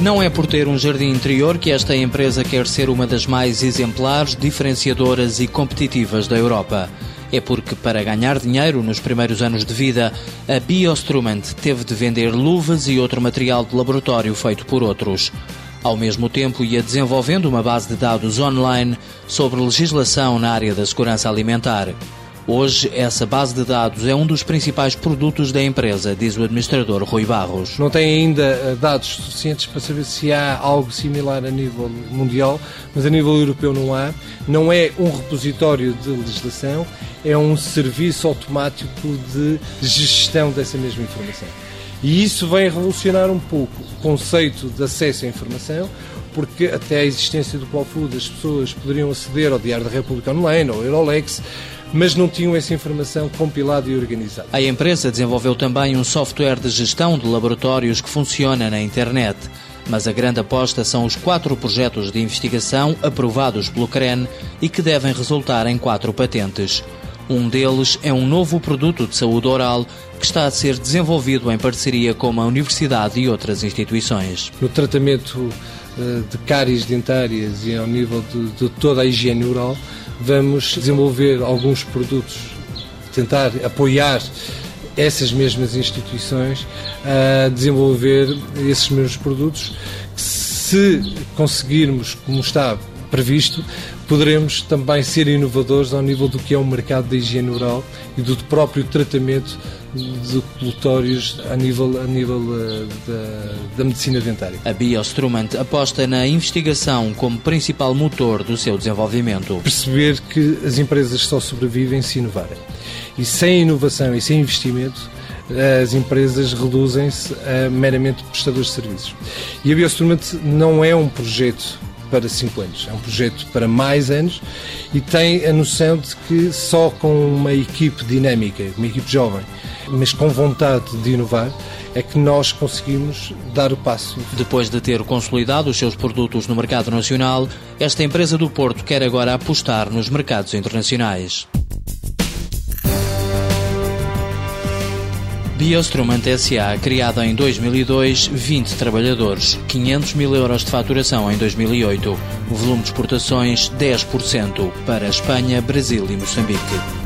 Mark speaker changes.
Speaker 1: Não é por ter um jardim interior que esta empresa quer ser uma das mais exemplares, diferenciadoras e competitivas da Europa. É porque, para ganhar dinheiro nos primeiros anos de vida, a Biostrument teve de vender luvas e outro material de laboratório feito por outros. Ao mesmo tempo, ia desenvolvendo uma base de dados online sobre legislação na área da segurança alimentar. Hoje, essa base de dados é um dos principais produtos da empresa, diz o administrador Rui Barros.
Speaker 2: Não tem ainda eh, dados suficientes para saber se há algo similar a nível mundial, mas a nível europeu não há. Não é um repositório de legislação, é um serviço automático de gestão dessa mesma informação. E isso vem revolucionar um pouco o conceito de acesso à informação, porque até a existência do Qual Food as pessoas poderiam aceder ao Diário da República Online, ao Eurolex, mas não tinham essa informação compilada e organizada.
Speaker 1: A empresa desenvolveu também um software de gestão de laboratórios que funciona na internet. Mas a grande aposta são os quatro projetos de investigação aprovados pelo CREN e que devem resultar em quatro patentes. Um deles é um novo produto de saúde oral que está a ser desenvolvido em parceria com a Universidade e outras instituições.
Speaker 2: No tratamento eh, de cáries dentárias e ao nível de, de toda a higiene oral, vamos desenvolver alguns produtos, tentar apoiar essas mesmas instituições a desenvolver esses mesmos produtos. Se conseguirmos, como está previsto, poderemos também ser inovadores ao nível do que é o mercado da higiene oral e do próprio tratamento de colutórios a nível, a nível uh, da, da, medicina dentária.
Speaker 1: A Biostrument aposta na investigação como principal motor do seu desenvolvimento.
Speaker 2: Perceber que as empresas só sobrevivem se inovarem. E sem inovação e sem investimento, as empresas reduzem-se a meramente prestadores de serviços. E a Biostrument não é um projeto para 5 anos. É um projeto para mais anos e tem a noção de que só com uma equipe dinâmica, uma equipe jovem, mas com vontade de inovar, é que nós conseguimos dar o passo.
Speaker 1: Depois de ter consolidado os seus produtos no mercado nacional, esta empresa do Porto quer agora apostar nos mercados internacionais. Biostrument S.A., criada em 2002, 20 trabalhadores, 500 mil euros de faturação em 2008, volume de exportações 10% para Espanha, Brasil e Moçambique.